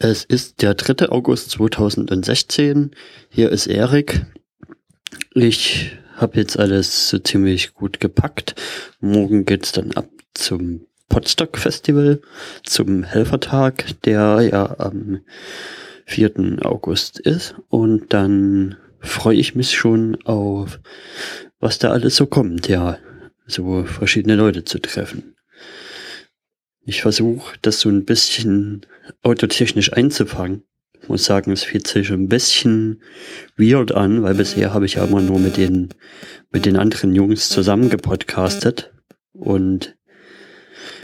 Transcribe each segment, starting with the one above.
Es ist der 3. August 2016. Hier ist Erik. Ich habe jetzt alles so ziemlich gut gepackt. Morgen geht's dann ab zum Potsdok Festival, zum Helfertag, der ja am 4. August ist. Und dann freue ich mich schon auf, was da alles so kommt. Ja, so verschiedene Leute zu treffen. Ich versuche das so ein bisschen autotechnisch einzufangen. Ich muss sagen, es fühlt sich ein bisschen weird an, weil bisher habe ich ja immer nur mit den, mit den anderen Jungs zusammen gepodcastet. Und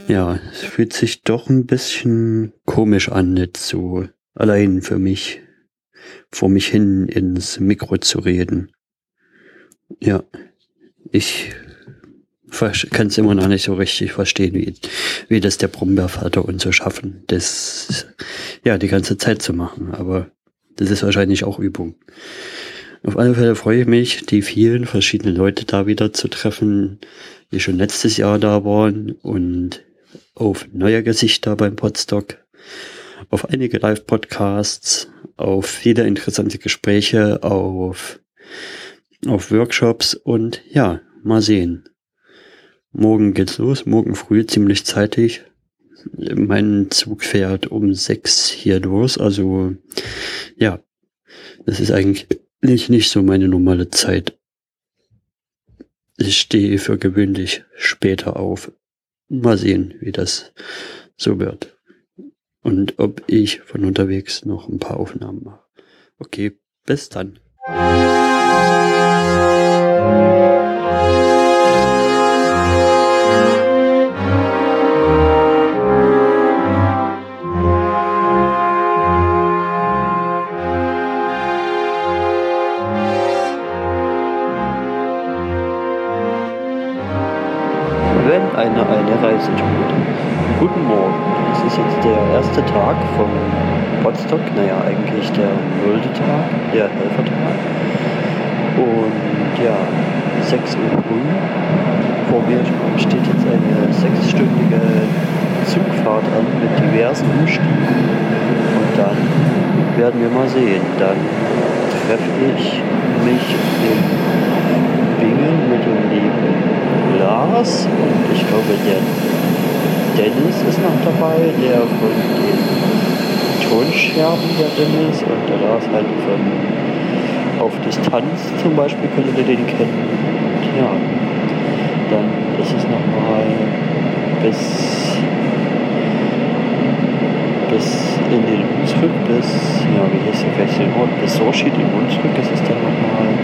ja, es fühlt sich doch ein bisschen komisch an, nicht so allein für mich, vor mich hin ins Mikro zu reden. Ja, ich kann es immer noch nicht so richtig verstehen, wie, wie das der Brombeervater und so schaffen, das ja die ganze Zeit zu machen. Aber das ist wahrscheinlich auch Übung. Auf alle Fälle freue ich mich, die vielen verschiedenen Leute da wieder zu treffen, die schon letztes Jahr da waren und auf neue Gesichter beim Podstock, auf einige Live-Podcasts, auf viele interessante Gespräche, auf, auf Workshops und ja, mal sehen. Morgen geht's los, morgen früh ziemlich zeitig. Mein Zug fährt um sechs hier los, also ja, das ist eigentlich nicht so meine normale Zeit. Ich stehe für gewöhnlich später auf. Mal sehen, wie das so wird. Und ob ich von unterwegs noch ein paar Aufnahmen mache. Okay, bis dann. Ist jetzt der erste Tag vom Potsdok, naja, eigentlich der nullte Tag, der Helfertag. Und ja, 6 Uhr früh. Vor mir steht jetzt eine sechsstündige Zugfahrt an mit diversen Umstiegen. Und dann werden wir mal sehen. Dann treffe ich mich in Bingen mit dem lieben Lars und ich glaube der Dennis ist noch dabei, der von den Tonscherben der Dennis und der Lars halt von auf Distanz zum Beispiel könntet ihr den kennen. Und ja, dann ist es nochmal bis bis in den Hunsrück, bis, ja, wie hieß der gleich den Ort, bis Sorschid in Hunsrück ist es dann nochmal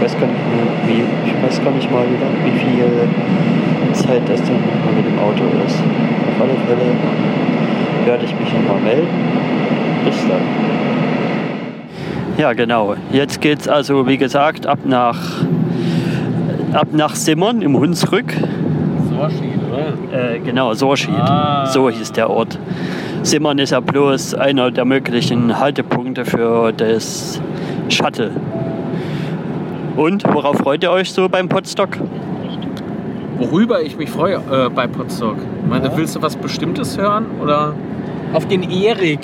ich weiß gar nicht mehr, wie, ich weiß gar nicht mal, wie, wie viel Zeit das dann mal mit dem Auto ist. Auf alle Fälle werde ich mich nochmal melden. Bis dann. Ja, genau. Jetzt geht es also, wie gesagt, ab nach, ab nach Simmern im Hunsrück. Sorschied, oder? Äh, genau, Sorschied. Ah. So hieß der Ort. Simmern ist ja bloß einer der möglichen Haltepunkte für das Shuttle. Und worauf freut ihr euch so beim Podstock? Worüber ich mich freue äh, bei Podstock? Meine, ja. Willst du was Bestimmtes hören? Oder auf den Erik?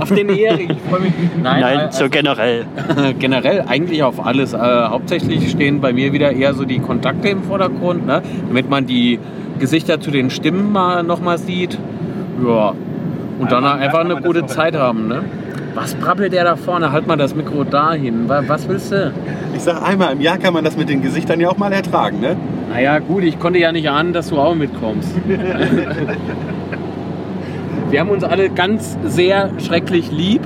Auf den Erik, ich freue mich. Nein, Nein also, so generell. generell eigentlich auf alles. Äh, hauptsächlich stehen bei mir wieder eher so die Kontakte im Vordergrund, ne? damit man die Gesichter zu den Stimmen mal nochmal sieht. Ja. Und dann einfach eine gute Zeit haben. Ne? Was brabbelt der da vorne? Halt mal das Mikro dahin. Was willst du? Ich sag einmal im Jahr kann man das mit den Gesichtern ja auch mal ertragen, ne? Naja, gut, ich konnte ja nicht ahnen, dass du auch mitkommst. Wir haben uns alle ganz sehr schrecklich lieb.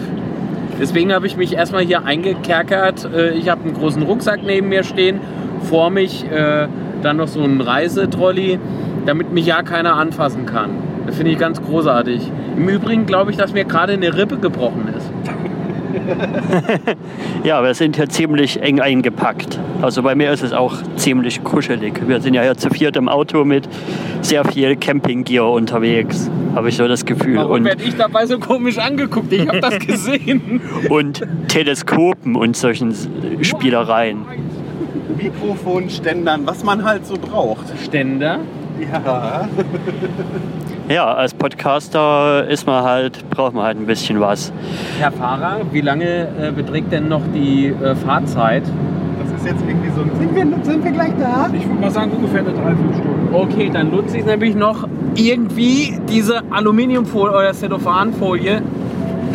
Deswegen habe ich mich erstmal hier eingekerkert. Äh, ich habe einen großen Rucksack neben mir stehen. Vor mich äh, dann noch so ein Reisetrolli, damit mich ja keiner anfassen kann. Das finde ich ganz großartig. Im Übrigen glaube ich, dass mir gerade eine Rippe gebrochen ist. ja, wir sind hier ziemlich eng eingepackt. Also bei mir ist es auch ziemlich kuschelig. Wir sind ja hier zu viert im Auto mit sehr viel Campinggear unterwegs, habe ich so das Gefühl. Warum werde ich dabei so komisch angeguckt? Ich habe das gesehen. und Teleskopen und solchen Spielereien. Mikrofonständern, was man halt so braucht. Ständer? Ja. Ja, als Podcaster ist man halt, braucht man halt ein bisschen was. Herr Fahrer, wie lange äh, beträgt denn noch die äh, Fahrzeit? Das ist jetzt irgendwie so ein. Sind wir, sind wir gleich da? Ich würde mal sagen, ungefähr eine Dreiviertelstunde. Okay, dann nutze ich nämlich noch irgendwie diese Aluminiumfolie oder Cellophanfolie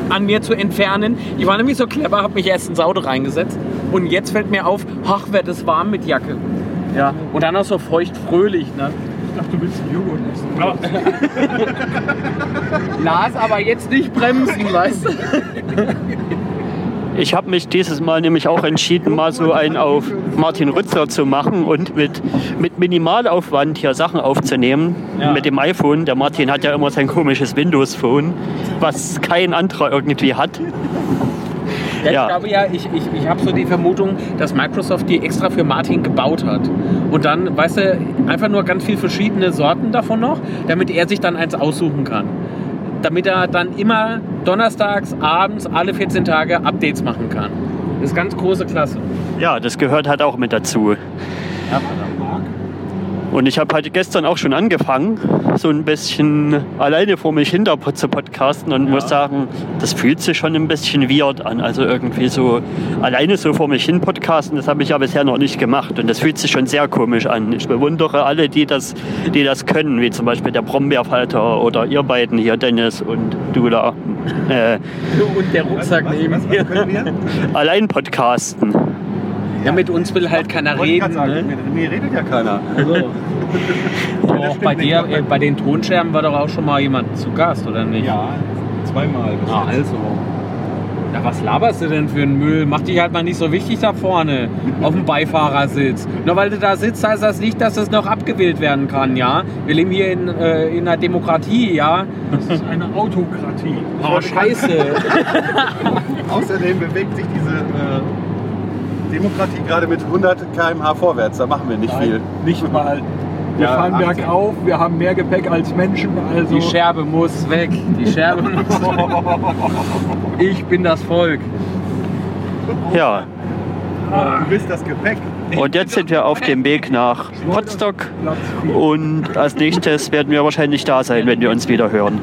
an mir zu entfernen. Ich war nämlich so clever, habe mich erst ins Auto reingesetzt und jetzt fällt mir auf, ach, wird es warm mit Jacke. Ja, und dann auch so feucht fröhlich, ne? Ich dachte, du willst Joghurt essen. Lars, aber jetzt nicht bremsen, weißt du? Ich habe mich dieses Mal nämlich auch entschieden, mal so einen auf Martin Rützer zu machen und mit, mit Minimalaufwand hier Sachen aufzunehmen Ja. mit dem iPhone. Der Martin hat ja immer sein komisches Windows-Phone, was kein anderer irgendwie hat. Ja, Ja. Ich glaube ja, ich, ich, ich habe so die Vermutung, dass Microsoft die extra für Martin gebaut hat. Und dann, weißt du, einfach nur ganz viel verschiedene Sorten davon noch, damit er sich dann eins aussuchen kann. Damit er dann immer donnerstags, abends, alle 14 Tage Updates machen kann. Das ist ganz große Klasse. Ja, das gehört halt auch mit dazu. Und ich habe halt gestern auch schon angefangen, so ein bisschen alleine vor mich hinter zu podcasten und muss sagen, das fühlt sich schon ein bisschen weird an. Also irgendwie so alleine so vor mich hin podcasten, das habe ich ja bisher noch nicht gemacht und das fühlt sich schon sehr komisch an. Ich bewundere alle, die das, die das können, wie zum Beispiel der Brombeerfalter oder ihr beiden hier, Dennis und du da. Äh, Und der Rucksack neben was, mir. was können wir? allein podcasten. Ja, mit uns will halt keiner reden. sagen, Ne? mit mir redet ja keiner. Auch bei dir, äh, bei den Tonscherben war doch auch schon mal jemand zu Gast, oder nicht? Ja, zweimal. Ah, also. Ja, was laberst du denn für einen Müll? Mach dich halt mal nicht so wichtig da vorne auf dem Beifahrersitz. Nur weil du da sitzt, heißt das nicht, dass das noch abgewählt werden kann, ja? Wir leben hier in, äh, in einer Demokratie, ja? Das ist eine Autokratie. Oh, scheiße. Außerdem bewegt sich diese äh, Demokratie gerade mit 100 km/h vorwärts. Da machen wir nicht viel. Nein, Nicht mal. Wir Ja, fahren 80. bergauf, wir haben mehr Gepäck als Menschen. Also Die Scherbe muss weg. Die Scherbe muss Ich bin das Volk. Ja, Du bist das Gepäck. und jetzt sind wir auf dem Weg nach vier. Und als nächstes werden wir wahrscheinlich da sein, wenn wir uns wieder hören.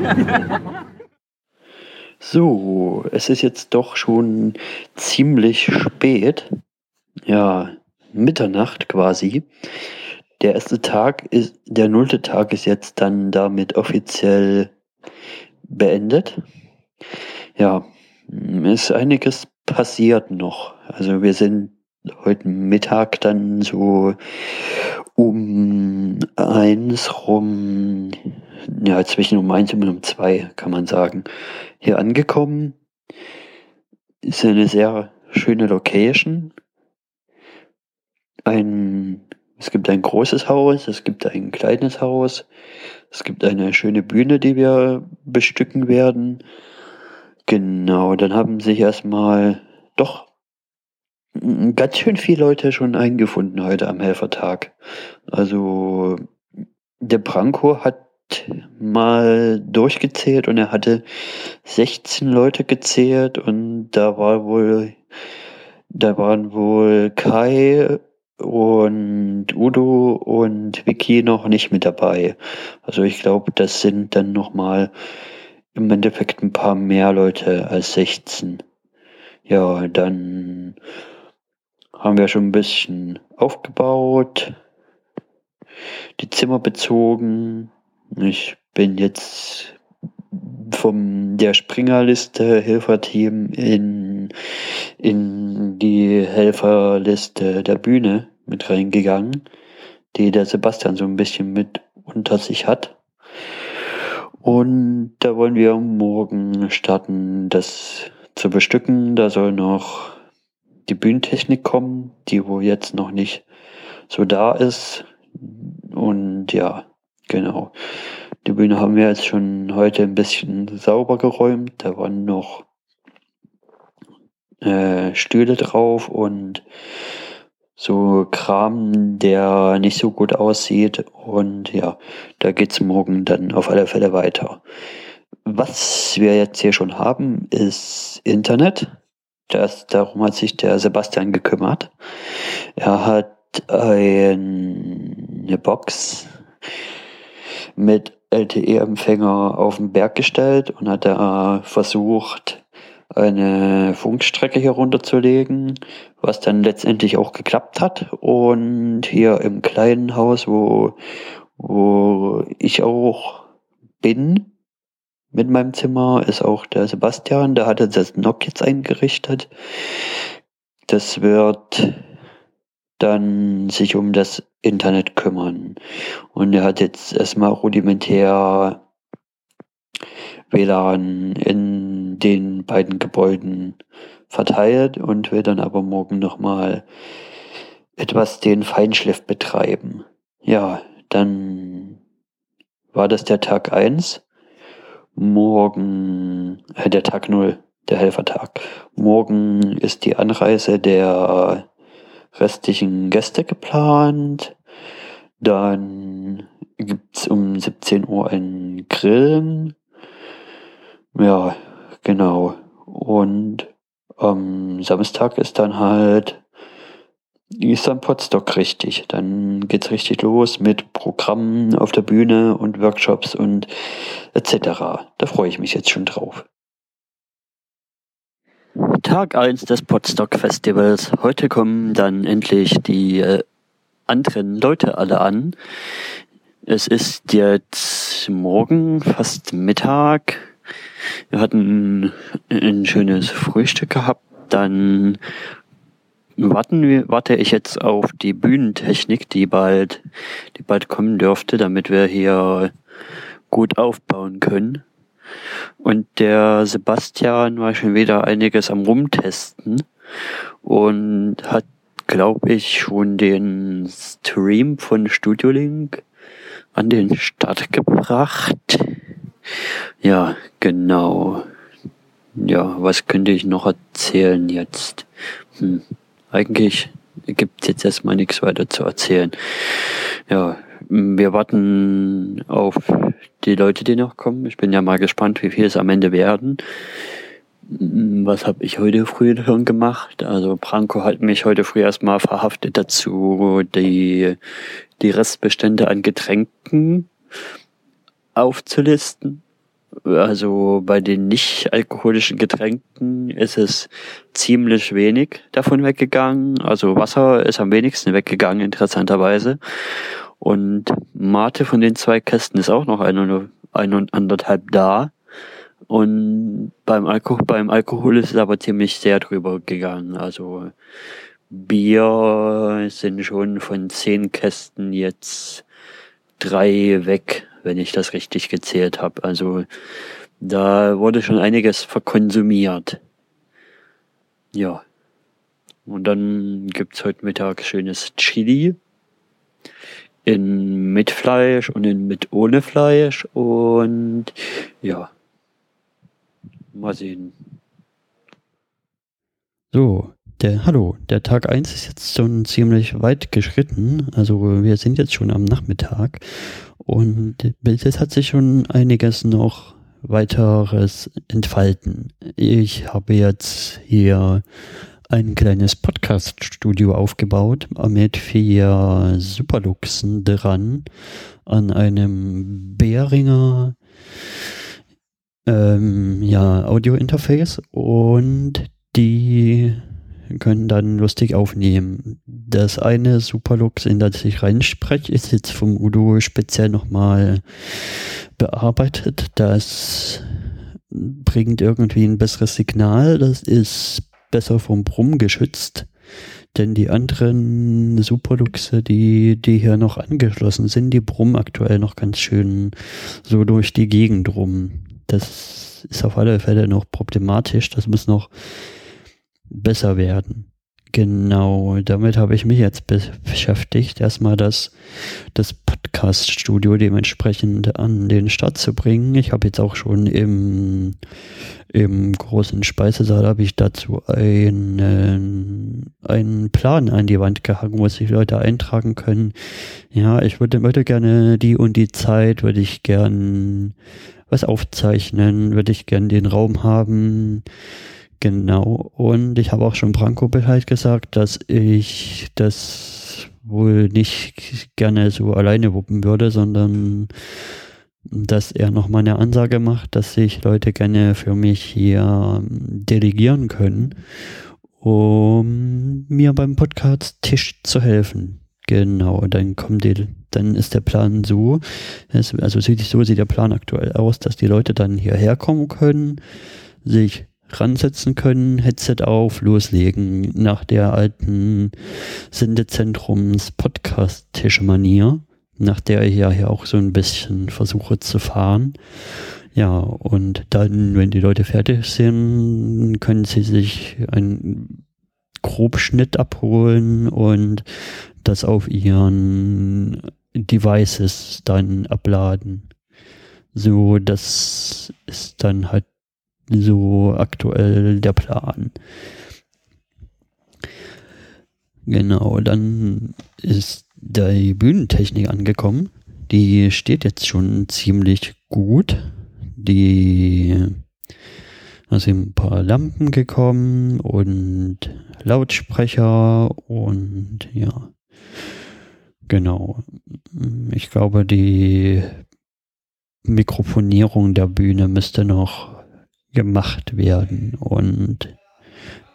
So, es ist jetzt doch schon ziemlich spät. Ja, Mitternacht quasi. Der erste Tag ist, der nullte Tag ist jetzt dann damit offiziell beendet. Ja, ist einiges passiert noch. Also wir sind heute Mittag dann so um eins rum, ja, zwischen um eins und um zwei, kann man sagen, hier angekommen. Ist eine sehr schöne Location. Ein, es gibt ein großes Haus, es gibt ein kleines Haus, es gibt eine schöne Bühne, die wir bestücken werden. Genau, dann haben sich erstmal doch ganz schön viele Leute schon eingefunden heute am Helfertag. Also der Branko hat mal durchgezählt und er hatte 16 Leute gezählt und da war wohl, da waren wohl Kai und Udo und Vicky noch nicht mit dabei. Also ich glaube, das sind dann nochmal im Endeffekt ein paar mehr Leute als 16. Ja, dann haben wir schon ein bisschen aufgebaut, die Zimmer bezogen. Ich bin jetzt vom der Springerliste Helferteam in, in die Helferliste der Bühne mit reingegangen, die der Sebastian so ein bisschen mit unter sich hat. Und da wollen wir morgen starten, das zu bestücken. Da soll noch die Bühnentechnik kommen, die wo jetzt noch nicht so da ist. Und ja, genau. Die Bühne haben wir jetzt schon heute ein bisschen sauber geräumt. Da waren noch äh, Stühle drauf und so Kram, der nicht so gut aussieht. Und ja, da geht's morgen dann auf alle Fälle weiter. Was wir jetzt hier schon haben, ist Internet. Das, darum hat sich der Sebastian gekümmert. Er hat ein, eine Box mit LTE-Empfänger auf den Berg gestellt und hat da versucht, eine Funkstrecke hier runterzulegen, was dann letztendlich auch geklappt hat. Und hier im kleinen Haus, wo, wo ich auch bin, mit meinem Zimmer, ist auch der Sebastian, der hat jetzt das Nock jetzt eingerichtet. Das wird dann sich um das Internet kümmern. Und er hat jetzt erstmal rudimentär WLAN in den beiden Gebäuden verteilt und will dann aber morgen nochmal etwas den Feinschliff betreiben. Ja, dann war das der Tag eins. Morgen, äh, der Tag null, der Helfertag. Morgen ist die Anreise der restlichen Gäste geplant. Dann gibt's um 17 Uhr ein Grillen. Ja, genau. Und am Samstag ist dann halt ist dann Potsdok richtig. Dann geht's richtig los mit Programmen auf der Bühne und Workshops und etc. Da freue ich mich jetzt schon drauf. Tag 1 des Potsdok Festivals. Heute kommen dann endlich die äh, anderen Leute alle an. Es ist jetzt morgen, fast Mittag. Wir hatten ein schönes Frühstück gehabt. Dann warten wir, warte ich jetzt auf die Bühnentechnik, die bald, die bald kommen dürfte, damit wir hier gut aufbauen können. Und der Sebastian war schon wieder einiges am Rumtesten und hat, glaube ich, schon den Stream von Studio Link an den Start gebracht. Ja, genau. Ja, was könnte ich noch erzählen jetzt? Hm, eigentlich gibt es jetzt erstmal nichts weiter zu erzählen. Ja, wir warten auf die Leute, die noch kommen. Ich bin ja mal gespannt, wie viel es am Ende werden. Was habe ich heute früh schon gemacht? Also Branko hat mich heute früh erstmal verhaftet dazu, die, die Restbestände an Getränken aufzulisten. Also bei den nicht alkoholischen Getränken ist es ziemlich wenig davon weggegangen. Also Wasser ist am wenigsten weggegangen, interessanterweise. Und Mate von den zwei Kästen ist auch noch ein, ein und anderthalb da. Und beim Alkohol, beim Alkohol ist es aber ziemlich sehr drüber gegangen. Also Bier sind schon von zehn Kästen jetzt drei weg wenn ich das richtig gezählt habe. Also da wurde schon einiges verkonsumiert. Ja. Und dann gibt's heute Mittag schönes Chili. In mit Fleisch und in mit ohne Fleisch. Und ja. Mal sehen. So, der, hallo, der Tag 1 ist jetzt schon ziemlich weit geschritten. Also wir sind jetzt schon am Nachmittag und es hat sich schon einiges noch weiteres entfalten. Ich habe jetzt hier ein kleines Podcast-Studio aufgebaut mit vier Superluxen dran an einem Behringer ähm, ja, Audio-Interface und die können dann lustig aufnehmen. Das eine Superlux, in das ich reinspreche, ist jetzt vom Udo speziell nochmal bearbeitet. Das bringt irgendwie ein besseres Signal. Das ist besser vom Brumm geschützt. Denn die anderen Superluxe, die, die hier noch angeschlossen sind, die brummen aktuell noch ganz schön so durch die Gegend rum. Das ist auf alle Fälle noch problematisch. Das muss noch besser werden. Genau, damit habe ich mich jetzt be beschäftigt, erstmal das, das Podcast-Studio dementsprechend an den Start zu bringen. Ich habe jetzt auch schon im, im großen Speisesaal habe ich dazu einen, einen Plan an die Wand gehangen, wo sich Leute eintragen können. Ja, ich würde, würde gerne die und die Zeit, würde ich gern was aufzeichnen, würde ich gern den Raum haben Genau. Und ich habe auch schon Branko Bescheid gesagt, dass ich das wohl nicht gerne so alleine wuppen würde, sondern dass er nochmal eine Ansage macht, dass sich Leute gerne für mich hier ähm, delegieren können, um mir beim Podcast-Tisch zu helfen. Genau, dann kommt die, dann ist der Plan so, also sieht, so sieht der Plan aktuell aus, dass die Leute dann hierher kommen können, sich ransetzen können, Headset auf, loslegen, nach der alten Sendezentrums Podcast-Tisch-Manier, nach der ich ja hier auch so ein bisschen versuche zu fahren. Ja, und dann, wenn die Leute fertig sind, können sie sich einen Grobschnitt abholen und das auf ihren Devices dann abladen. So, das ist dann halt so aktuell der Plan. Genau, dann ist die Bühnentechnik angekommen. Die steht jetzt schon ziemlich gut. Die da sind ein paar Lampen gekommen und Lautsprecher und ja. Genau. Ich glaube, die Mikrofonierung der Bühne müsste noch gemacht werden und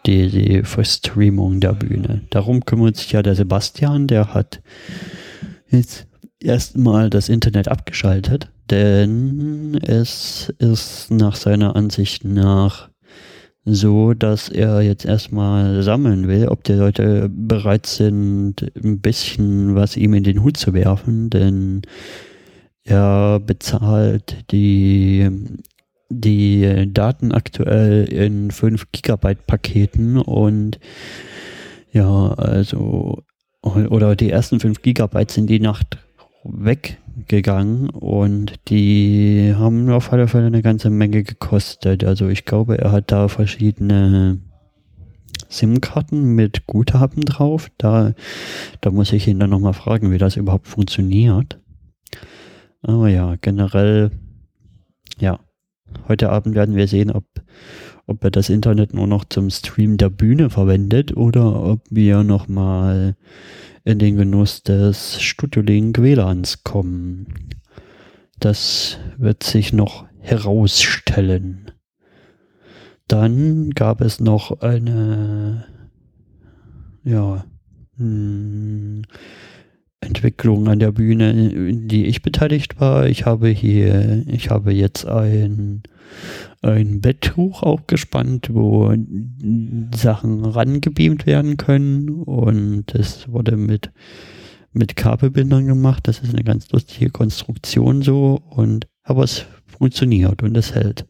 die, die Verstreamung der Bühne. Darum kümmert sich ja der Sebastian, der hat jetzt erstmal das Internet abgeschaltet, denn es ist nach seiner Ansicht nach so, dass er jetzt erstmal sammeln will, ob die Leute bereit sind, ein bisschen was ihm in den Hut zu werfen, denn er bezahlt die die Daten aktuell in 5 Gigabyte Paketen und ja, also oder die ersten 5 Gigabyte sind die Nacht weggegangen und die haben auf alle Fälle eine ganze Menge gekostet. Also ich glaube, er hat da verschiedene SIM-Karten mit Guthaben drauf. Da, da muss ich ihn dann nochmal fragen, wie das überhaupt funktioniert. Aber ja, generell, ja, Heute Abend werden wir sehen, ob, ob er das Internet nur noch zum Stream der Bühne verwendet oder ob wir nochmal in den Genuss des Studiolink WLANs kommen. Das wird sich noch herausstellen. Dann gab es noch eine, ja, mh, Entwicklung an der Bühne, in die ich beteiligt war. Ich habe hier, ich habe jetzt ein, ein Betttuch aufgespannt, wo Sachen rangebeamt werden können und es wurde mit, mit Kabelbindern gemacht. Das ist eine ganz lustige Konstruktion so und, aber es funktioniert und es hält.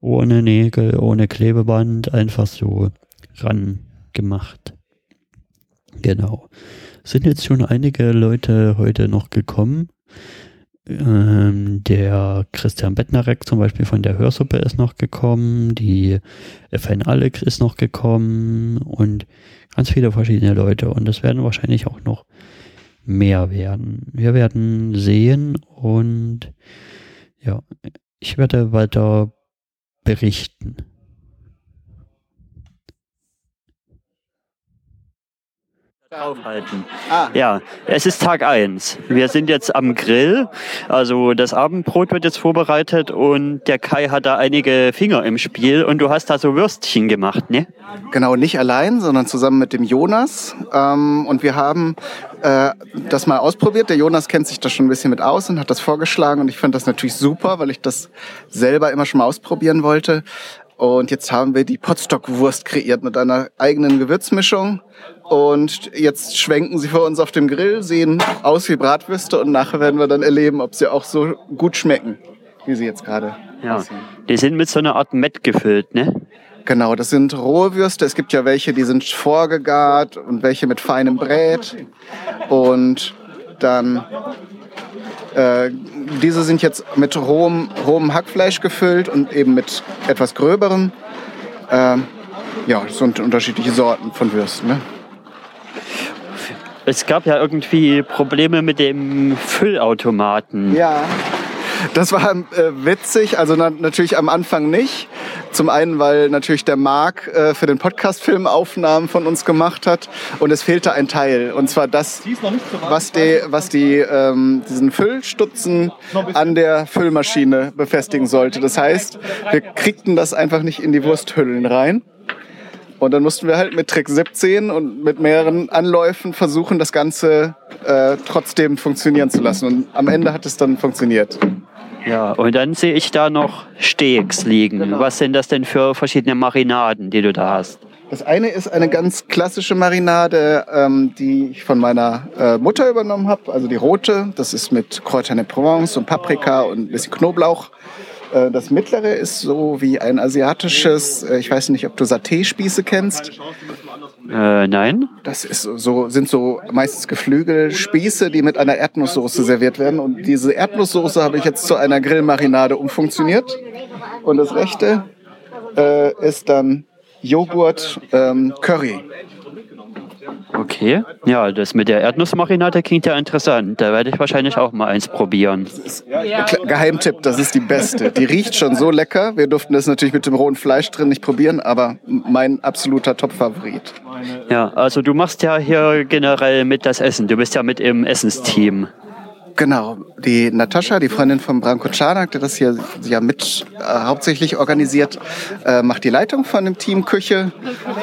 Ohne Nägel, ohne Klebeband, einfach so ran gemacht. Genau sind jetzt schon einige Leute heute noch gekommen. Ähm, der Christian Bettnarek zum Beispiel von der Hörsuppe ist noch gekommen, die FN Alex ist noch gekommen und ganz viele verschiedene Leute und es werden wahrscheinlich auch noch mehr werden. Wir werden sehen und ja, ich werde weiter berichten. Aufhalten. Ah. Ja, es ist Tag 1. Wir sind jetzt am Grill. Also das Abendbrot wird jetzt vorbereitet und der Kai hat da einige Finger im Spiel und du hast da so Würstchen gemacht, ne? Genau, nicht allein, sondern zusammen mit dem Jonas. Ähm, und wir haben äh, das mal ausprobiert. Der Jonas kennt sich da schon ein bisschen mit aus und hat das vorgeschlagen und ich fand das natürlich super, weil ich das selber immer schon mal ausprobieren wollte. Und jetzt haben wir die Potstockwurst kreiert mit einer eigenen Gewürzmischung und jetzt schwenken sie vor uns auf dem Grill, sehen aus wie Bratwürste und nachher werden wir dann erleben, ob sie auch so gut schmecken, wie sie jetzt gerade ja. aussehen. Die sind mit so einer Art Mett gefüllt, ne? Genau, das sind rohe Würste. Es gibt ja welche, die sind vorgegart und welche mit feinem Brät. Und dann äh, diese sind jetzt mit rohem, rohem Hackfleisch gefüllt und eben mit etwas gröberem. Äh, ja, das sind unterschiedliche Sorten von Würsten. Ne? Es gab ja irgendwie Probleme mit dem Füllautomaten. Ja, das war äh, witzig. Also na, natürlich am Anfang nicht. Zum einen, weil natürlich der Marc äh, für den Podcast-Film Aufnahmen von uns gemacht hat und es fehlte ein Teil. Und zwar das, was die, was die ähm, diesen Füllstutzen an der Füllmaschine befestigen sollte. Das heißt, wir kriegten das einfach nicht in die Wursthüllen rein. Und dann mussten wir halt mit Trick 17 und mit mehreren Anläufen versuchen, das Ganze äh, trotzdem funktionieren zu lassen. Und am Ende hat es dann funktioniert. Ja, und dann sehe ich da noch Steaks liegen. Was sind das denn für verschiedene Marinaden, die du da hast? Das eine ist eine ganz klassische Marinade, ähm, die ich von meiner äh, Mutter übernommen habe, also die rote. Das ist mit Kräutern de Provence und Paprika und ein bisschen Knoblauch. Äh, das mittlere ist so wie ein asiatisches, äh, ich weiß nicht, ob du Saté-Spieße kennst. Äh, nein. Das ist so, sind so meistens Geflügelspieße, die mit einer Erdnusssoße serviert werden. Und diese Erdnusssoße habe ich jetzt zu einer Grillmarinade umfunktioniert. Und das rechte äh, ist dann Joghurt ähm, Curry. Okay. Ja, das mit der Erdnussmarinade klingt ja interessant. Da werde ich wahrscheinlich auch mal eins probieren. Geheimtipp, das ist die beste. Die riecht schon so lecker. Wir durften das natürlich mit dem rohen Fleisch drin nicht probieren, aber mein absoluter Top-Favorit. Ja, also du machst ja hier generell mit das Essen. Du bist ja mit im Essensteam. Genau, die Natascha, die Freundin von Branko Czarnak, der das hier ja mit äh, hauptsächlich organisiert, äh, macht die Leitung von dem Team Küche.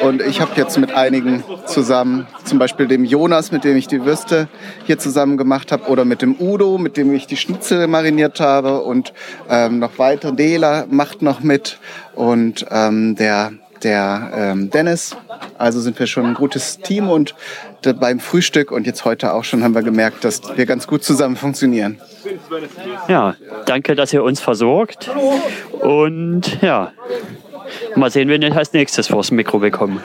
Und ich habe jetzt mit einigen zusammen, zum Beispiel dem Jonas, mit dem ich die Würste hier zusammen gemacht habe, oder mit dem Udo, mit dem ich die Schnitzel mariniert habe. Und ähm, noch weiter, Dela macht noch mit. Und ähm, der der ähm, Dennis. Also sind wir schon ein gutes Team und da beim Frühstück und jetzt heute auch schon haben wir gemerkt, dass wir ganz gut zusammen funktionieren. Ja, danke, dass ihr uns versorgt. Und ja, mal sehen, wen ich als nächstes vors Mikro bekomme.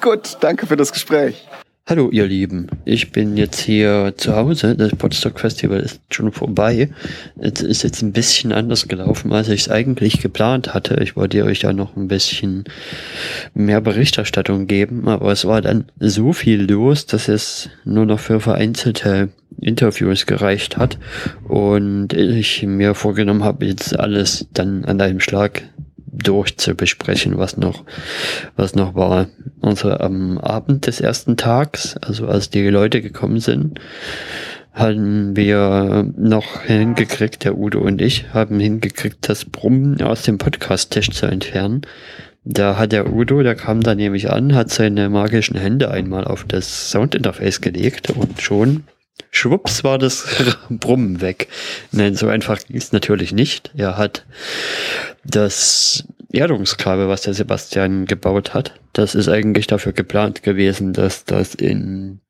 Gut, danke für das Gespräch. Hallo ihr Lieben, ich bin jetzt hier zu Hause. Das Potsdok Festival ist schon vorbei. Es ist jetzt ein bisschen anders gelaufen, als ich es eigentlich geplant hatte. Ich wollte euch ja noch ein bisschen mehr Berichterstattung geben, aber es war dann so viel los, dass es nur noch für vereinzelte Interviews gereicht hat und ich mir vorgenommen habe, jetzt alles dann an einem Schlag durchzubesprechen, was noch, was noch war. Also am Abend des ersten Tags, also als die Leute gekommen sind, haben wir noch hingekriegt, der Udo und ich haben hingekriegt, das Brummen aus dem Podcast-Tisch zu entfernen. Da hat der Udo, der kam da nämlich an, hat seine magischen Hände einmal auf das Soundinterface gelegt und schon schwupps war das Brummen weg. Nein, so einfach ging es natürlich nicht. Er hat das Erdungskabel, was der Sebastian gebaut hat, das ist eigentlich dafür geplant gewesen, dass das in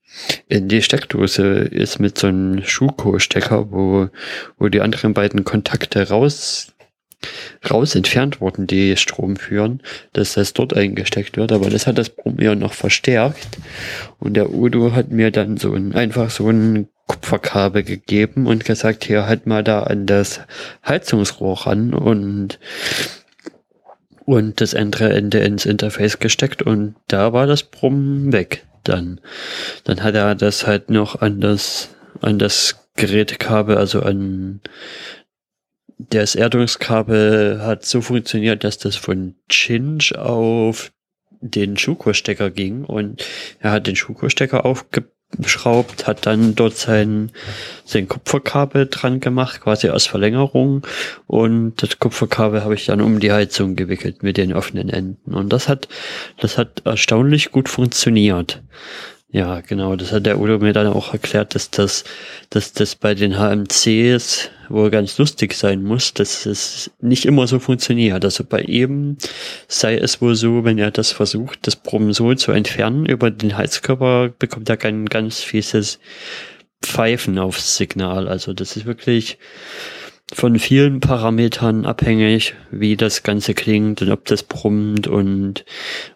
in die Steckdose ist mit so einem Schuko-Stecker, wo, wo die anderen beiden Kontakte raus, raus entfernt wurden, die Strom führen, dass das dort eingesteckt wird. Aber das hat das Problem noch verstärkt. Und der Udo hat mir dann so ein, einfach so ein Kupferkabel gegeben und gesagt, hier halt mal da an das Heizungsrohr ran und und das andere Ende ins Interface gesteckt und da war das Brummen weg dann. Dann hat er das halt noch an das, an das Gerätekabel, also an das Erdungskabel hat so funktioniert, dass das von Chinch auf den Schuko-Stecker ging und er hat den Schuko-Stecker aufgeschraubt, hat dann dort sein, sein Kupferkabel dran gemacht, quasi als Verlängerung und das Kupferkabel habe ich dann um die Heizung gewickelt mit den offenen Enden und das hat, das hat erstaunlich gut funktioniert. Ja, genau, das hat der Udo mir dann auch erklärt, dass das, dass das bei den HMCs wohl ganz lustig sein muss, dass es nicht immer so funktioniert. Also bei ihm sei es wohl so, wenn er das versucht, das so zu entfernen über den Heizkörper, bekommt er kein ganz fieses Pfeifen aufs Signal. Also das ist wirklich von vielen Parametern abhängig, wie das Ganze klingt und ob das brummt und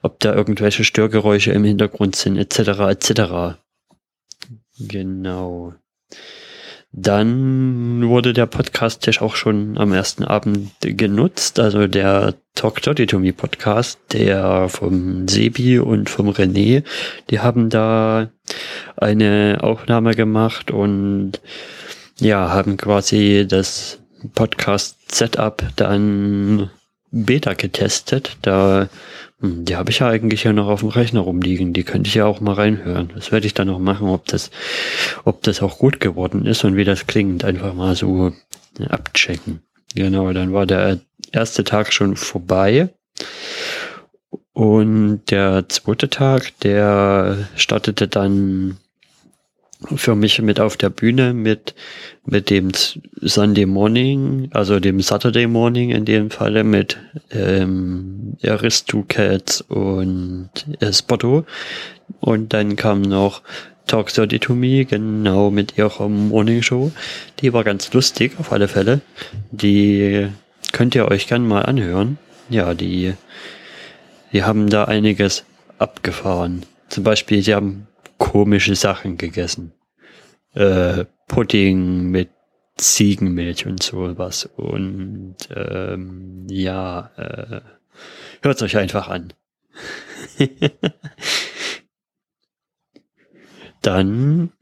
ob da irgendwelche Störgeräusche im Hintergrund sind, etc. etc. Genau. Dann wurde der Podcast-Tisch auch schon am ersten Abend genutzt, also der Talk Dirty to Me Podcast, der vom Sebi und vom René, die haben da eine Aufnahme gemacht und ja, haben quasi das Podcast-Setup dann Beta getestet. Da, hm, die habe ich ja eigentlich ja noch auf dem Rechner rumliegen. Die könnte ich ja auch mal reinhören. Das werde ich dann noch machen, ob das, ob das auch gut geworden ist und wie das klingt. Einfach mal so abchecken. Genau, dann war der erste Tag schon vorbei. Und der zweite Tag, der startete dann für mich mit auf der Bühne mit, mit dem Sunday Morning, also dem Saturday Morning in dem Falle mit ähm, Aristocats und Spotto. Und dann kam noch Talk 30 to Me, genau mit ihrer Morning Show. Die war ganz lustig, auf alle Fälle. Die könnt ihr euch gern mal anhören. Ja, die, die haben da einiges abgefahren. Zum Beispiel, sie haben komische Sachen gegessen. Äh, Pudding mit Ziegenmilch und sowas. Und ähm, ja, äh, hört euch einfach an. Dann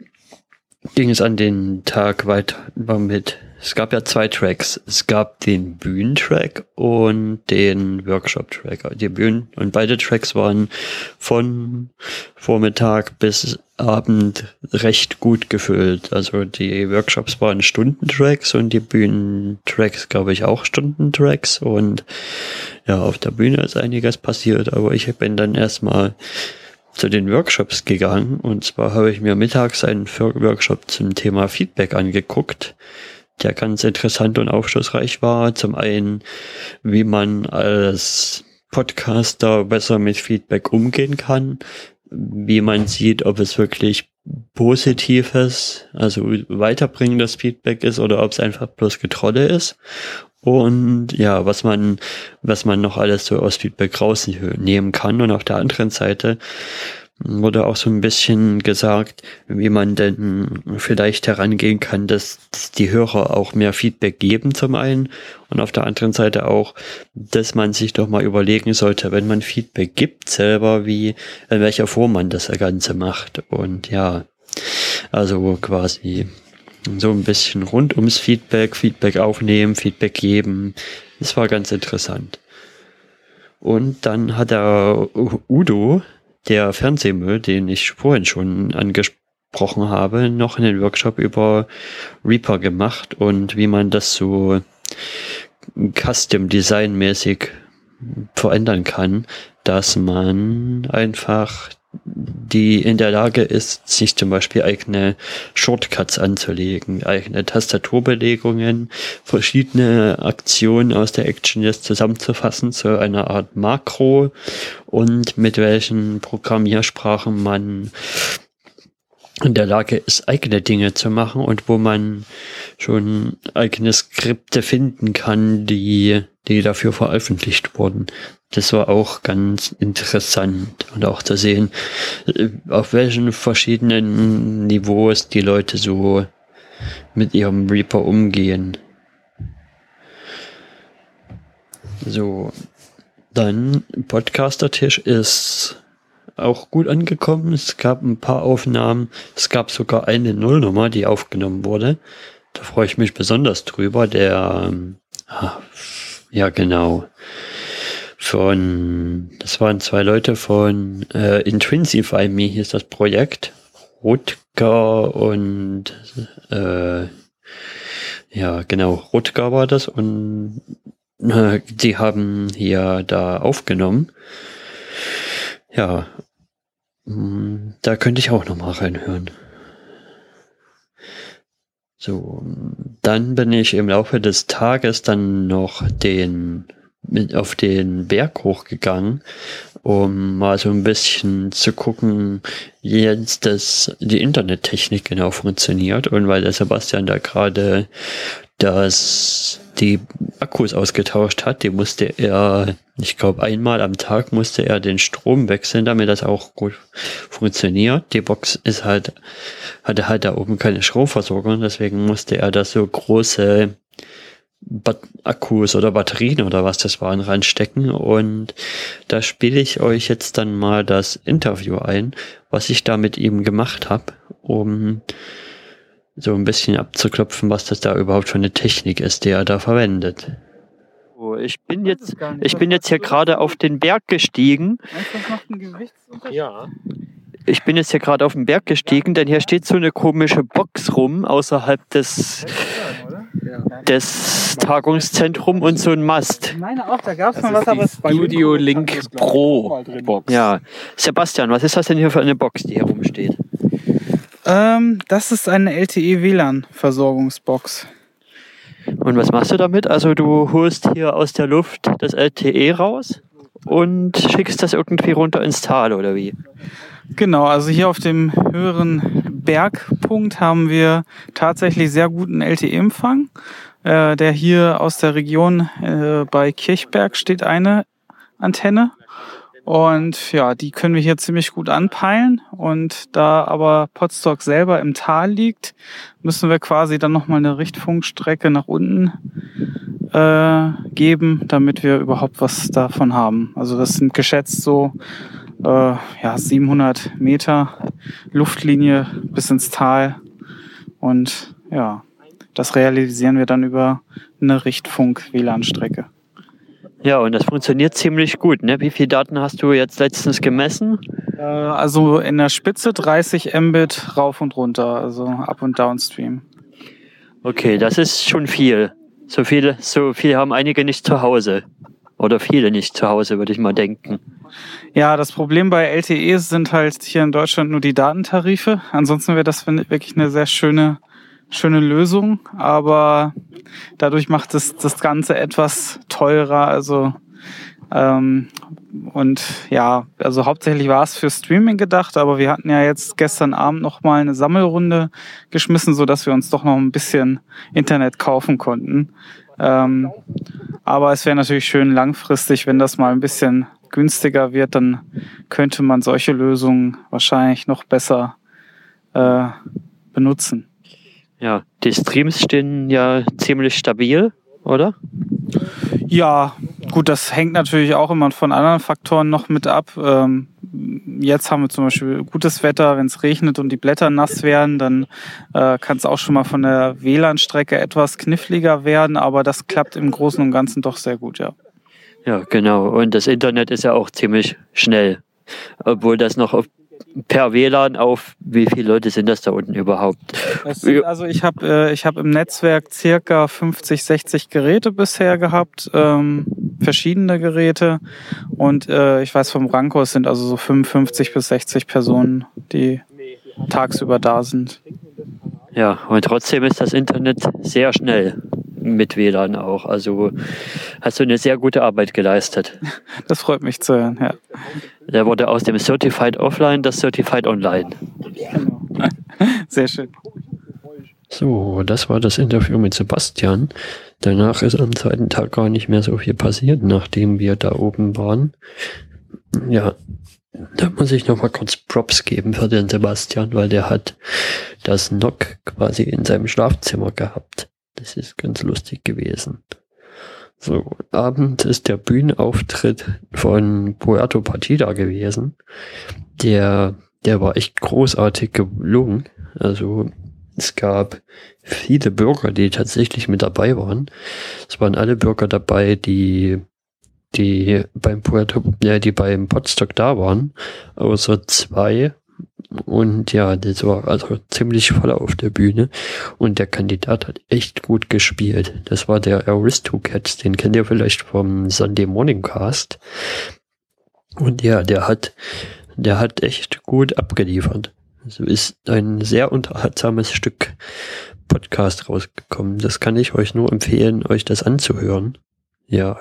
ging es an den Tag weiter mit es gab ja zwei Tracks. Es gab den Bühnentrack und den Workshop-Track. Die Bühnen und beide Tracks waren von Vormittag bis Abend recht gut gefüllt. Also die Workshops waren Stundentracks und die Bühnentracks, glaube ich, auch Stundentracks. Und ja, auf der Bühne ist einiges passiert, aber ich bin dann erstmal zu den Workshops gegangen und zwar habe ich mir mittags einen Workshop zum Thema Feedback angeguckt der ganz interessant und aufschlussreich war. Zum einen, wie man als Podcaster besser mit Feedback umgehen kann, wie man sieht, ob es wirklich positives, also weiterbringendes Feedback ist oder ob es einfach bloß Getrolle ist. Und ja, was man, was man noch alles so aus Feedback rausnehmen kann. Und auf der anderen Seite wurde auch so ein bisschen gesagt, wie man denn vielleicht herangehen kann, dass die Hörer auch mehr Feedback geben zum einen und auf der anderen Seite auch, dass man sich doch mal überlegen sollte, wenn man Feedback gibt selber, wie, in welcher Form man das Ganze macht und ja, also quasi so ein bisschen rund ums Feedback, Feedback aufnehmen, Feedback geben. Das war ganz interessant. Und dann hat der Udo, der Fernsehmüll, den ich vorhin schon angesprochen habe, noch einen Workshop über Reaper gemacht und wie man das so Custom Design mäßig verändern kann, dass man einfach die in der Lage ist, sich zum Beispiel eigene Shortcuts anzulegen, eigene Tastaturbelegungen, verschiedene Aktionen aus der ActionList zusammenzufassen zu einer Art Makro und mit welchen Programmiersprachen man in der Lage ist, eigene Dinge zu machen und wo man schon eigene Skripte finden kann, die, die dafür veröffentlicht wurden. Das war auch ganz interessant und auch zu sehen, äh, auf welchen verschiedenen Niveaus die Leute so mit ihrem Reaper umgehen. So, dann Podcaster-Tisch ist auch gut angekommen. Es gab ein paar Aufnahmen. Es gab sogar eine Nullnummer, die aufgenommen wurde. Da freue ich mich besonders drüber. Der, ähm, ah, ja genau, von, das waren zwei Leute von äh, Intrinsify Me, hier ist das Projekt. Rutger und äh, ja, genau, Rutger war das und äh, die haben hier da aufgenommen. Ja, hm, da könnte ich auch noch mal reinhören. So, dann bin ich im Laufe des Tages dann noch den auf den Berg hochgegangen, um mal so ein bisschen zu gucken, wie jetzt das, die Internettechnik genau funktioniert. Und weil der Sebastian da gerade das, die Akkus ausgetauscht hat, die musste er, ich glaube, einmal am Tag musste er den Strom wechseln, damit das auch gut funktioniert. Die Box ist halt, hatte halt da oben keine Stromversorgung, deswegen musste er da so große Akkus oder Batterien oder was das waren reinstecken und da spiele ich euch jetzt dann mal das Interview ein, was ich da mit ihm gemacht habe, um so ein bisschen abzuklopfen, was das da überhaupt für eine Technik ist, die er da verwendet. Ich bin jetzt, ich bin jetzt hier gerade auf den Berg gestiegen. Ja. Ich bin jetzt hier gerade auf den Berg gestiegen, denn hier steht so eine komische Box rum außerhalb des, des Tagungszentrums und so ein Mast. Ich meine auch, da gab es mal was, aber es Studio Link Pro Box. Ja, Sebastian, was ist das denn hier für eine Box, die hier rumsteht? Ähm, das ist eine LTE-WLAN-Versorgungsbox. Und was machst du damit? Also du holst hier aus der Luft das LTE raus und schickst das irgendwie runter ins Tal oder wie? Genau, also hier auf dem höheren Bergpunkt haben wir tatsächlich sehr guten LTE-Empfang. Äh, der hier aus der Region äh, bei Kirchberg steht eine Antenne. Und ja, die können wir hier ziemlich gut anpeilen. Und da aber Potsdok selber im Tal liegt, müssen wir quasi dann nochmal eine Richtfunkstrecke nach unten äh, geben, damit wir überhaupt was davon haben. Also das sind geschätzt so äh, ja, 700 Meter Luftlinie bis ins Tal. Und ja, das realisieren wir dann über eine Richtfunk-WLAN-Strecke. Ja, und das funktioniert ziemlich gut. Ne? Wie viele Daten hast du jetzt letztens gemessen? Äh, also in der Spitze 30 Mbit rauf und runter, also up und downstream. Okay, das ist schon viel. So viel, so viel haben einige nicht zu Hause. Oder viele nicht zu Hause, würde ich mal denken. Ja, das Problem bei LTEs sind halt hier in Deutschland nur die Datentarife. Ansonsten wäre das wirklich eine sehr schöne, schöne Lösung. Aber dadurch macht es das Ganze etwas teurer. Also ähm, und ja, also hauptsächlich war es für Streaming gedacht, aber wir hatten ja jetzt gestern Abend noch mal eine Sammelrunde geschmissen, so dass wir uns doch noch ein bisschen Internet kaufen konnten. Ähm, aber es wäre natürlich schön langfristig, wenn das mal ein bisschen günstiger wird, dann könnte man solche Lösungen wahrscheinlich noch besser äh, benutzen. Ja, die Streams stehen ja ziemlich stabil, oder? Ja, gut, das hängt natürlich auch immer von anderen Faktoren noch mit ab. Ähm, jetzt haben wir zum Beispiel gutes Wetter, wenn es regnet und die Blätter nass werden, dann äh, kann es auch schon mal von der WLAN-Strecke etwas kniffliger werden, aber das klappt im Großen und Ganzen doch sehr gut, ja. Ja, genau. Und das Internet ist ja auch ziemlich schnell. Obwohl das noch auf, per WLAN auf, wie viele Leute sind das da unten überhaupt? Sind, also ich habe äh, ich hab im Netzwerk circa 50, 60 Geräte bisher gehabt, ähm, verschiedene Geräte. Und äh, ich weiß vom Ranko, es sind also so 55 bis 60 Personen, die tagsüber da sind. Ja, und trotzdem ist das Internet sehr schnell mit WLAN auch. Also hast du eine sehr gute Arbeit geleistet. Das freut mich zu hören, ja. Der wurde aus dem Certified Offline das Certified Online. Genau. Sehr schön. So, das war das Interview mit Sebastian. Danach ist am zweiten Tag gar nicht mehr so viel passiert, nachdem wir da oben waren. Ja, da muss ich noch mal kurz Props geben für den Sebastian, weil der hat das Nock quasi in seinem Schlafzimmer gehabt. Das ist ganz lustig gewesen. So, Abend ist der Bühnenauftritt von Puerto Partida gewesen. Der, der war echt großartig gelungen. Also, es gab viele Bürger, die tatsächlich mit dabei waren. Es waren alle Bürger dabei, die, die beim Puerto, ja, die beim Potsdok da waren, außer zwei. Und ja, das war also ziemlich voll auf der Bühne. Und der Kandidat hat echt gut gespielt. Das war der Aristocats, den kennt ihr vielleicht vom Sunday Morning Cast. Und ja, der hat, der hat echt gut abgeliefert. Also ist ein sehr unterhaltsames Stück Podcast rausgekommen. Das kann ich euch nur empfehlen, euch das anzuhören. Ja.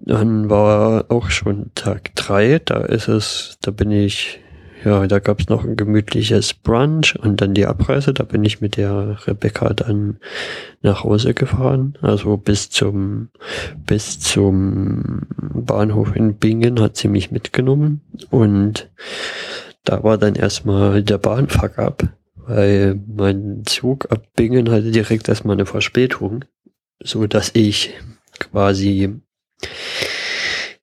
Dann war auch schon Tag drei. Da ist es, da bin ich, ja, da gab es noch ein gemütliches Brunch und dann die Abreise. Da bin ich mit der Rebecca dann nach Hause gefahren. Also bis zum, bis zum Bahnhof in Bingen hat sie mich mitgenommen und da war dann erstmal der Bahnfuck ab, weil mein Zug ab Bingen hatte direkt erstmal eine Verspätung, so dass ich quasi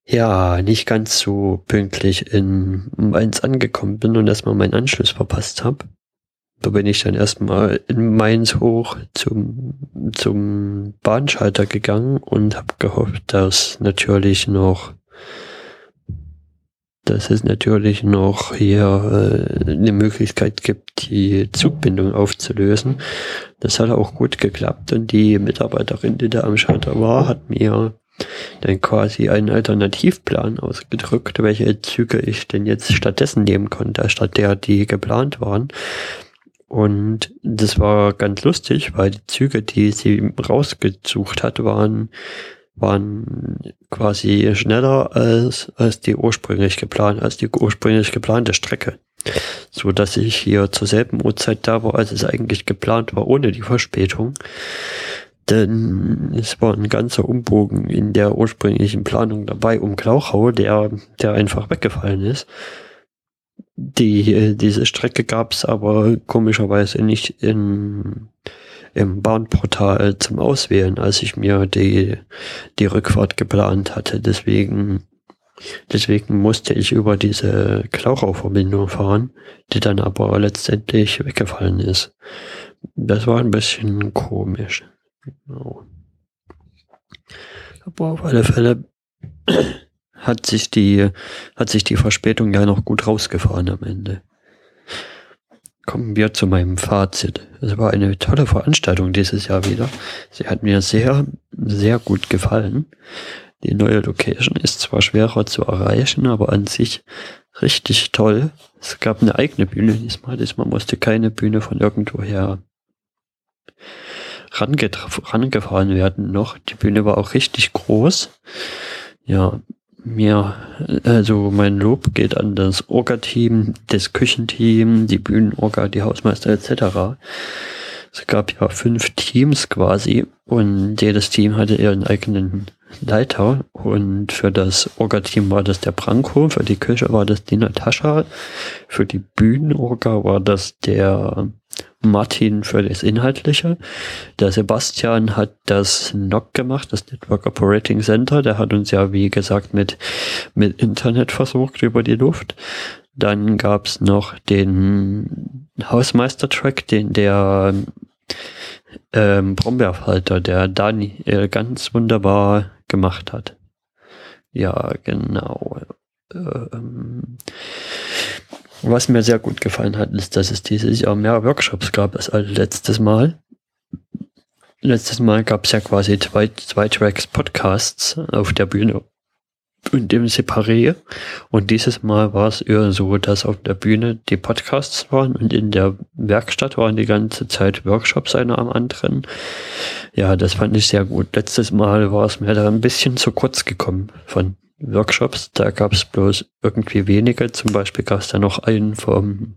ja, nicht ganz so pünktlich in Mainz angekommen bin und erstmal meinen Anschluss verpasst habe. da bin ich dann erstmal in Mainz hoch zum, zum Bahnschalter gegangen und habe gehofft, dass natürlich noch dass es natürlich noch hier äh, eine Möglichkeit gibt, die Zugbindung aufzulösen. Das hat auch gut geklappt und die Mitarbeiterin, die da am Schalter war, hat mir dann quasi einen Alternativplan ausgedrückt, welche Züge ich denn jetzt stattdessen nehmen konnte, statt der, die geplant waren. Und das war ganz lustig, weil die Züge, die sie rausgesucht hat, waren waren quasi schneller als, als die ursprünglich geplant, als die ursprünglich geplante Strecke. So dass ich hier zur selben Uhrzeit da war, als es eigentlich geplant war, ohne die Verspätung. Denn es war ein ganzer Umbogen in der ursprünglichen Planung dabei um Klauchau, der, der einfach weggefallen ist. Die, diese Strecke gab es aber komischerweise nicht in, im Bahnportal zum Auswählen, als ich mir die, die Rückfahrt geplant hatte. Deswegen, deswegen musste ich über diese Klauchau-Verbindung fahren, die dann aber letztendlich weggefallen ist. Das war ein bisschen komisch. Genau. Aber auf alle Fälle hat sich die, hat sich die Verspätung ja noch gut rausgefahren am Ende kommen wir zu meinem Fazit. Es war eine tolle Veranstaltung dieses Jahr wieder. Sie hat mir sehr, sehr gut gefallen. Die neue Location ist zwar schwerer zu erreichen, aber an sich richtig toll. Es gab eine eigene Bühne diesmal. Diesmal musste keine Bühne von irgendwoher rangefahren werden noch. Die Bühne war auch richtig groß. Ja, mir, also mein Lob geht an das Orga-Team, das Küchenteam, die Bühnenorga, die Hausmeister etc. Es gab ja fünf Teams quasi und jedes Team hatte ihren eigenen Leiter und für das Orga-Team war das der Branko, für die Küche war das die Natascha, für die Bühnenorga war das der Martin für das Inhaltliche. Der Sebastian hat das NOC gemacht, das Network Operating Center. Der hat uns ja, wie gesagt, mit, mit Internet versorgt über die Luft. Dann gab's noch den Hausmeister-Track, den der ähm, Brombeerfalter, der Dani, ganz wunderbar gemacht hat. Ja, genau. Ähm, was mir sehr gut gefallen hat, ist, dass es dieses Jahr mehr Workshops gab als letztes Mal. Letztes Mal gab es ja quasi zwei, zwei Tracks Podcasts auf der Bühne und dem Separé. Und dieses Mal war es eher so, dass auf der Bühne die Podcasts waren und in der Werkstatt waren die ganze Zeit Workshops einer am anderen. Ja, das fand ich sehr gut. Letztes Mal war es mir da ein bisschen zu kurz gekommen von Workshops. Da gab es bloß irgendwie wenige. Zum Beispiel gab es da noch einen vom,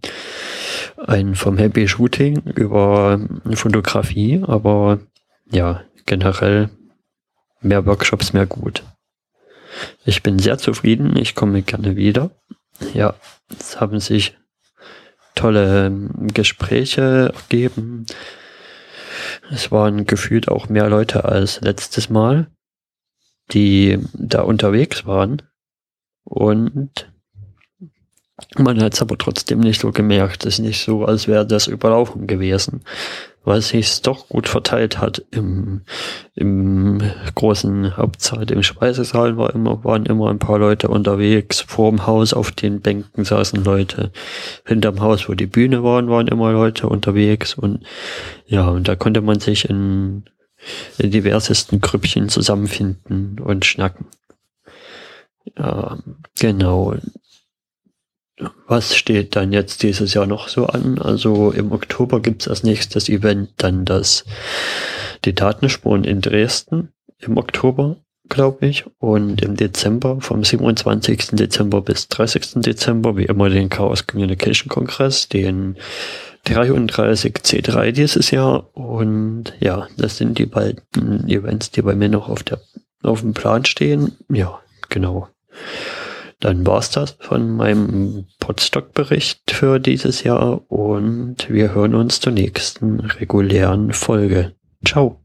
einen vom Happy Shooting über Fotografie, aber ja, generell mehr Workshops, mehr gut. Ich bin sehr zufrieden. Ich komme gerne wieder. Ja, es haben sich tolle Gespräche ergeben. Es waren gefühlt auch mehr Leute als letztes Mal die da unterwegs waren. Und man hat es aber trotzdem nicht so gemerkt. Es ist nicht so, als wäre das überlaufen gewesen, weil sich doch gut verteilt hat im, im großen Hauptsaal. Im Speisesaal war immer, waren immer ein paar Leute unterwegs. Vorm Haus auf den Bänken saßen Leute. Hinterm Haus, wo die Bühne waren, waren immer Leute unterwegs. Und ja, und da konnte man sich in diversesten Grüppchen zusammenfinden und schnacken. Ja, genau. Was steht dann jetzt dieses Jahr noch so an? Also im Oktober gibt es als nächstes Event dann das die Datenspuren in Dresden im Oktober, glaube ich. Und im Dezember, vom 27. Dezember bis 30. Dezember, wie immer den Chaos Communication Kongress, den 33 C3 dieses Jahr und ja, das sind die beiden Events, die bei mir noch auf der auf dem Plan stehen. Ja, genau. Dann war's das von meinem Podstock-Bericht für dieses Jahr und wir hören uns zur nächsten regulären Folge. Ciao.